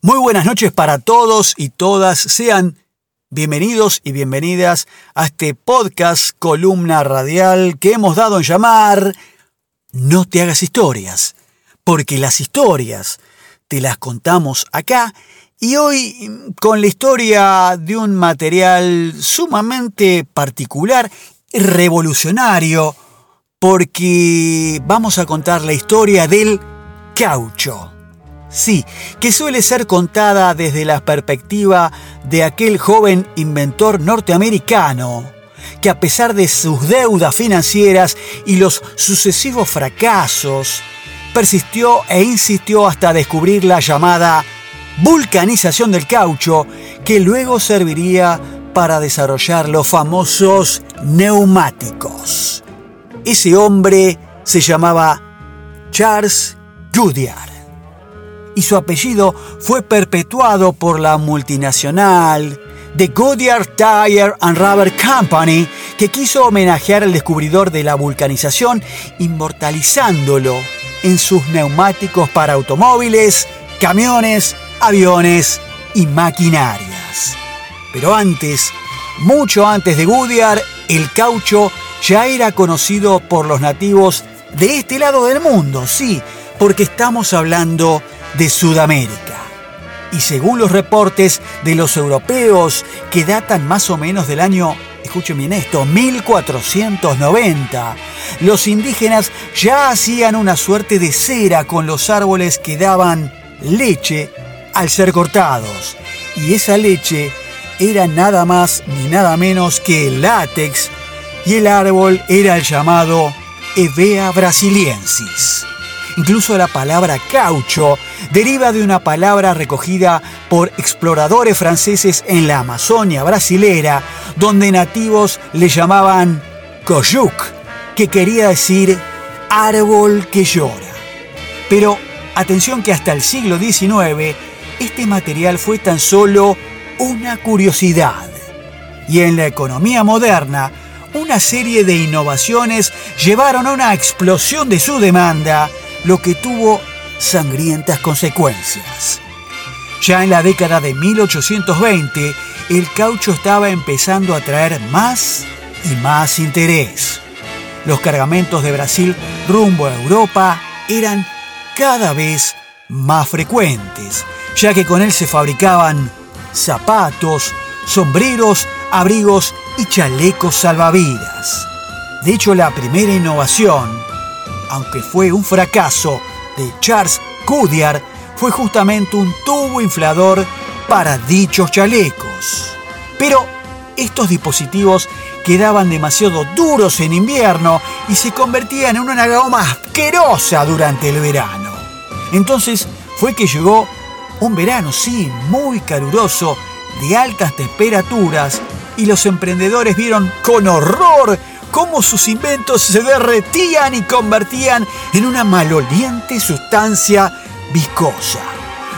Muy buenas noches para todos y todas. Sean bienvenidos y bienvenidas a este podcast columna radial que hemos dado en llamar No te hagas historias, porque las historias te las contamos acá y hoy con la historia de un material sumamente particular, revolucionario, porque vamos a contar la historia del caucho. Sí, que suele ser contada desde la perspectiva de aquel joven inventor norteamericano, que a pesar de sus deudas financieras y los sucesivos fracasos, persistió e insistió hasta descubrir la llamada vulcanización del caucho, que luego serviría para desarrollar los famosos neumáticos. Ese hombre se llamaba Charles Goodyear y su apellido fue perpetuado por la multinacional The Goodyear Tire and Rubber Company, que quiso homenajear al descubridor de la vulcanización, inmortalizándolo en sus neumáticos para automóviles, camiones, aviones y maquinarias. Pero antes, mucho antes de Goodyear, el caucho ya era conocido por los nativos de este lado del mundo, sí, porque estamos hablando de Sudamérica. Y según los reportes de los europeos que datan más o menos del año, escuchen bien esto, 1490, los indígenas ya hacían una suerte de cera con los árboles que daban leche al ser cortados. Y esa leche era nada más ni nada menos que el látex y el árbol era el llamado Evea brasiliensis. Incluso la palabra caucho deriva de una palabra recogida por exploradores franceses en la Amazonia brasilera, donde nativos le llamaban coyuc, que quería decir árbol que llora. Pero atención que hasta el siglo XIX este material fue tan solo una curiosidad. Y en la economía moderna, una serie de innovaciones llevaron a una explosión de su demanda lo que tuvo sangrientas consecuencias. Ya en la década de 1820, el caucho estaba empezando a traer más y más interés. Los cargamentos de Brasil rumbo a Europa eran cada vez más frecuentes, ya que con él se fabricaban zapatos, sombreros, abrigos y chalecos salvavidas. De hecho, la primera innovación aunque fue un fracaso de Charles Goodyear, fue justamente un tubo inflador para dichos chalecos. Pero estos dispositivos quedaban demasiado duros en invierno y se convertían en una goma asquerosa durante el verano. Entonces fue que llegó un verano, sí, muy caluroso, de altas temperaturas, y los emprendedores vieron con horror cómo sus inventos se derretían y convertían en una maloliente sustancia viscosa.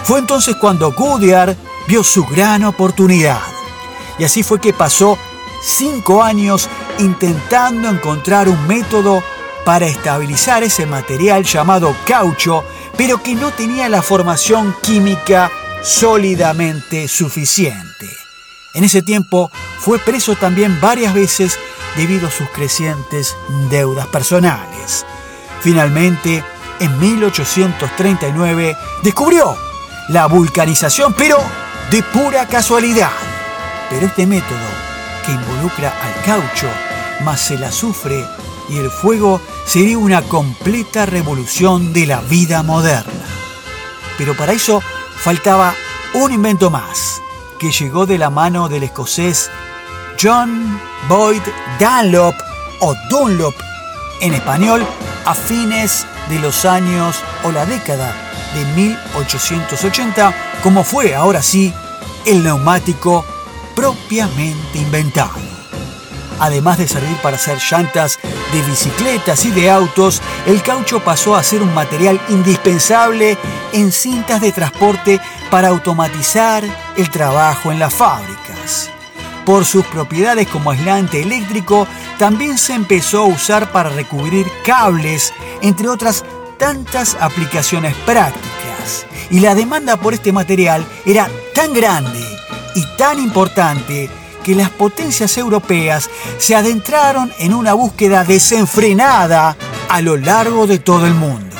Fue entonces cuando Goodyear vio su gran oportunidad. Y así fue que pasó cinco años intentando encontrar un método para estabilizar ese material llamado caucho, pero que no tenía la formación química sólidamente suficiente. En ese tiempo fue preso también varias veces debido a sus crecientes deudas personales. Finalmente, en 1839, descubrió la vulcanización, pero de pura casualidad. Pero este método, que involucra al caucho, más el azufre y el fuego, sería una completa revolución de la vida moderna. Pero para eso faltaba un invento más, que llegó de la mano del escocés John Boyd Dunlop o Dunlop en español a fines de los años o la década de 1880, como fue ahora sí el neumático propiamente inventado. Además de servir para hacer llantas de bicicletas y de autos, el caucho pasó a ser un material indispensable en cintas de transporte para automatizar el trabajo en las fábricas. Por sus propiedades como aislante eléctrico, también se empezó a usar para recubrir cables, entre otras tantas aplicaciones prácticas. Y la demanda por este material era tan grande y tan importante que las potencias europeas se adentraron en una búsqueda desenfrenada a lo largo de todo el mundo.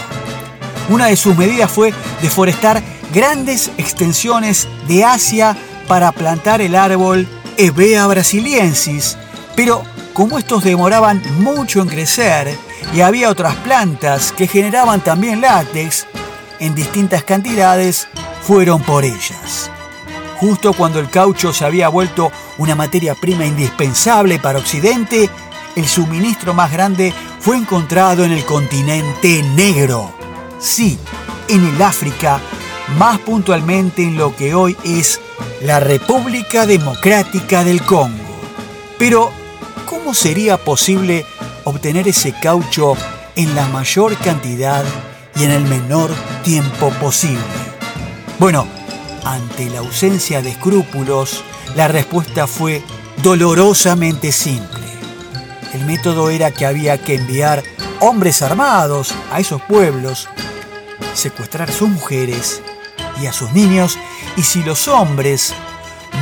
Una de sus medidas fue deforestar grandes extensiones de Asia para plantar el árbol Hevea brasiliensis, pero como estos demoraban mucho en crecer y había otras plantas que generaban también látex en distintas cantidades, fueron por ellas. Justo cuando el caucho se había vuelto una materia prima indispensable para Occidente, el suministro más grande fue encontrado en el continente negro. Sí, en el África, más puntualmente en lo que hoy es la República Democrática del Congo. Pero, ¿cómo sería posible obtener ese caucho en la mayor cantidad y en el menor tiempo posible? Bueno, ante la ausencia de escrúpulos, la respuesta fue dolorosamente simple. El método era que había que enviar hombres armados a esos pueblos, secuestrar a sus mujeres y a sus niños, y si los hombres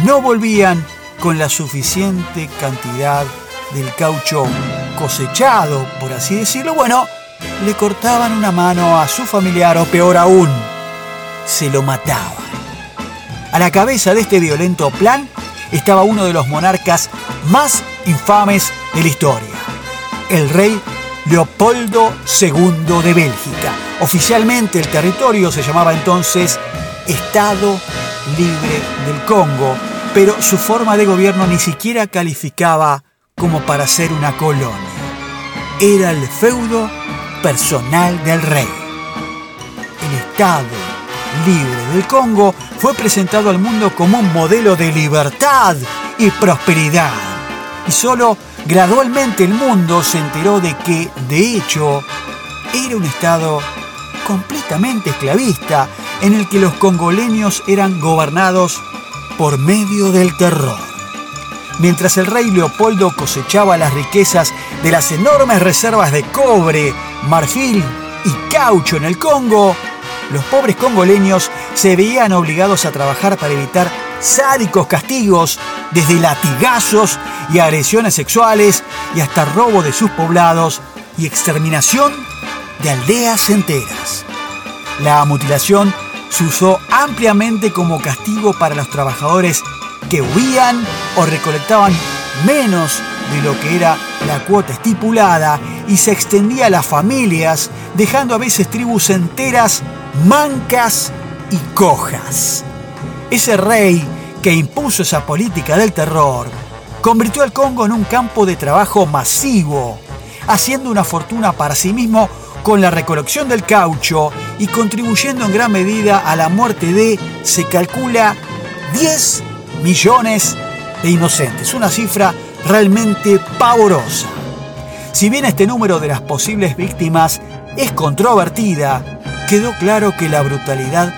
no volvían con la suficiente cantidad del caucho cosechado, por así decirlo, bueno, le cortaban una mano a su familiar o peor aún, se lo mataban. A la cabeza de este violento plan estaba uno de los monarcas más infames de la historia, el rey Leopoldo II de Bélgica. Oficialmente el territorio se llamaba entonces Estado Libre del Congo, pero su forma de gobierno ni siquiera calificaba como para ser una colonia. Era el feudo personal del rey. El Estado libre del Congo fue presentado al mundo como un modelo de libertad y prosperidad. Y solo gradualmente el mundo se enteró de que, de hecho, era un Estado completamente esclavista en el que los congoleños eran gobernados por medio del terror. Mientras el rey Leopoldo cosechaba las riquezas de las enormes reservas de cobre, marfil y caucho en el Congo, los pobres congoleños se veían obligados a trabajar para evitar sádicos castigos, desde latigazos y agresiones sexuales y hasta robo de sus poblados y exterminación de aldeas enteras. La mutilación se usó ampliamente como castigo para los trabajadores que huían o recolectaban menos de lo que era la cuota estipulada y se extendía a las familias, dejando a veces tribus enteras mancas y cojas. Ese rey que impuso esa política del terror convirtió al Congo en un campo de trabajo masivo, haciendo una fortuna para sí mismo con la recolección del caucho y contribuyendo en gran medida a la muerte de, se calcula, 10 millones de inocentes. Una cifra realmente pavorosa. Si bien este número de las posibles víctimas es controvertida, quedó claro que la brutalidad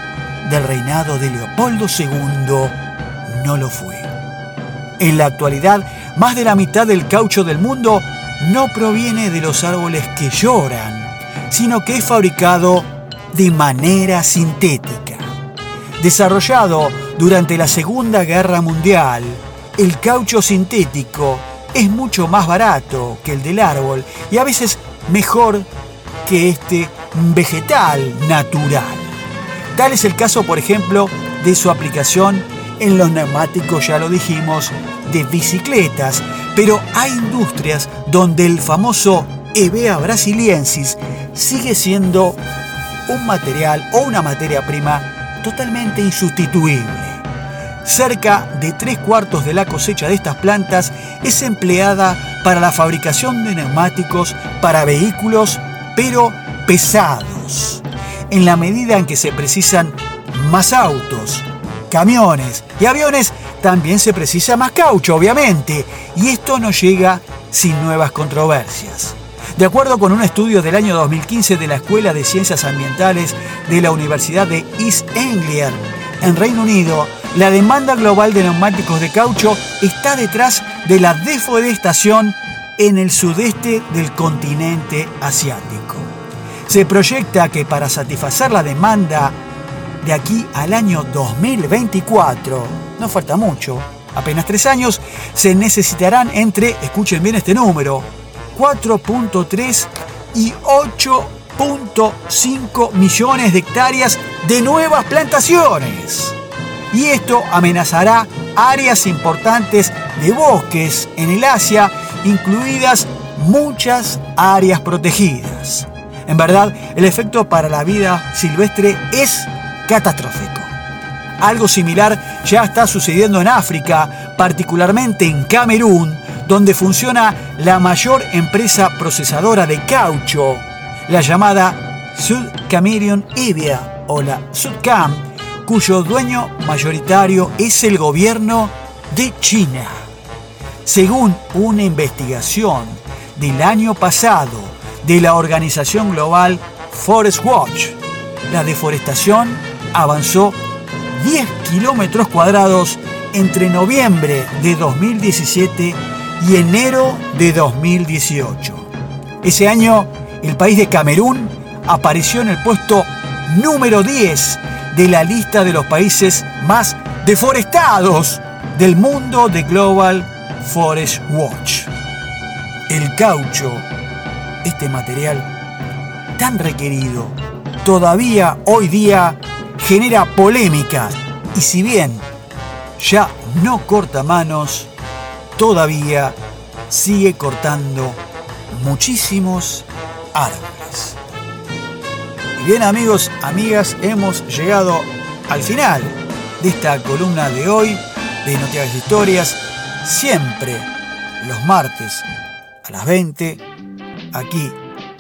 del reinado de Leopoldo II no lo fue. En la actualidad, más de la mitad del caucho del mundo no proviene de los árboles que lloran, sino que es fabricado de manera sintética. Desarrollado durante la Segunda Guerra Mundial, el caucho sintético es mucho más barato que el del árbol y a veces mejor que este vegetal natural. Tal es el caso, por ejemplo, de su aplicación en los neumáticos, ya lo dijimos, de bicicletas, pero hay industrias donde el famoso Evea brasiliensis sigue siendo un material o una materia prima totalmente insustituible. Cerca de tres cuartos de la cosecha de estas plantas es empleada para la fabricación de neumáticos para vehículos, pero pesados. En la medida en que se precisan más autos, camiones y aviones, también se precisa más caucho, obviamente, y esto no llega sin nuevas controversias. De acuerdo con un estudio del año 2015 de la Escuela de Ciencias Ambientales de la Universidad de East Anglia, en Reino Unido, la demanda global de neumáticos de caucho está detrás de la deforestación en el sudeste del continente asiático. Se proyecta que para satisfacer la demanda de aquí al año 2024, no falta mucho, apenas tres años, se necesitarán entre, escuchen bien este número, 4.3 y 8.5 millones de hectáreas de nuevas plantaciones. Y esto amenazará áreas importantes de bosques en el Asia, incluidas muchas áreas protegidas. En verdad, el efecto para la vida silvestre es catastrófico. Algo similar ya está sucediendo en África, particularmente en Camerún, donde funciona la mayor empresa procesadora de caucho, la llamada Sud Cameroon Ibia o la Sudcam, cuyo dueño mayoritario es el gobierno de China. Según una investigación del año pasado de la organización global Forest Watch, la deforestación avanzó 10 kilómetros cuadrados entre noviembre de 2017 y enero de 2018. Ese año, el país de Camerún apareció en el puesto número 10 de la lista de los países más deforestados del mundo de Global Forest Watch. El caucho, este material tan requerido, todavía hoy día genera polémicas y si bien ya no corta manos, todavía sigue cortando muchísimos árboles. Y bien amigos, amigas, hemos llegado al final de esta columna de hoy de Noticias Historias, siempre los martes a las 20, aquí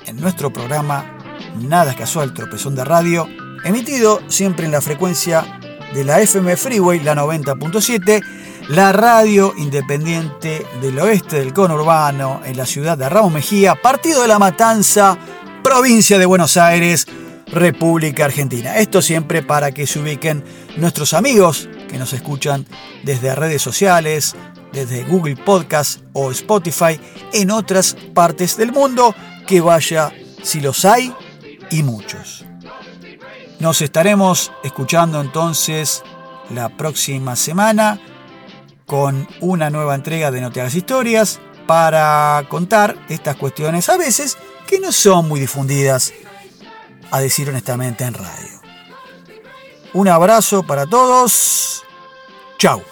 en nuestro programa Nada es casual, tropezón de radio, emitido siempre en la frecuencia de la FM Freeway, la 90.7, la radio independiente del oeste del conurbano, en la ciudad de Ramos Mejía, partido de La Matanza, provincia de Buenos Aires, República Argentina. Esto siempre para que se ubiquen nuestros amigos que nos escuchan desde redes sociales, desde Google Podcast o Spotify en otras partes del mundo, que vaya si los hay y muchos. Nos estaremos escuchando entonces la próxima semana con una nueva entrega de Noticias Historias para contar estas cuestiones a veces que no son muy difundidas, a decir honestamente, en radio. Un abrazo para todos. Chao.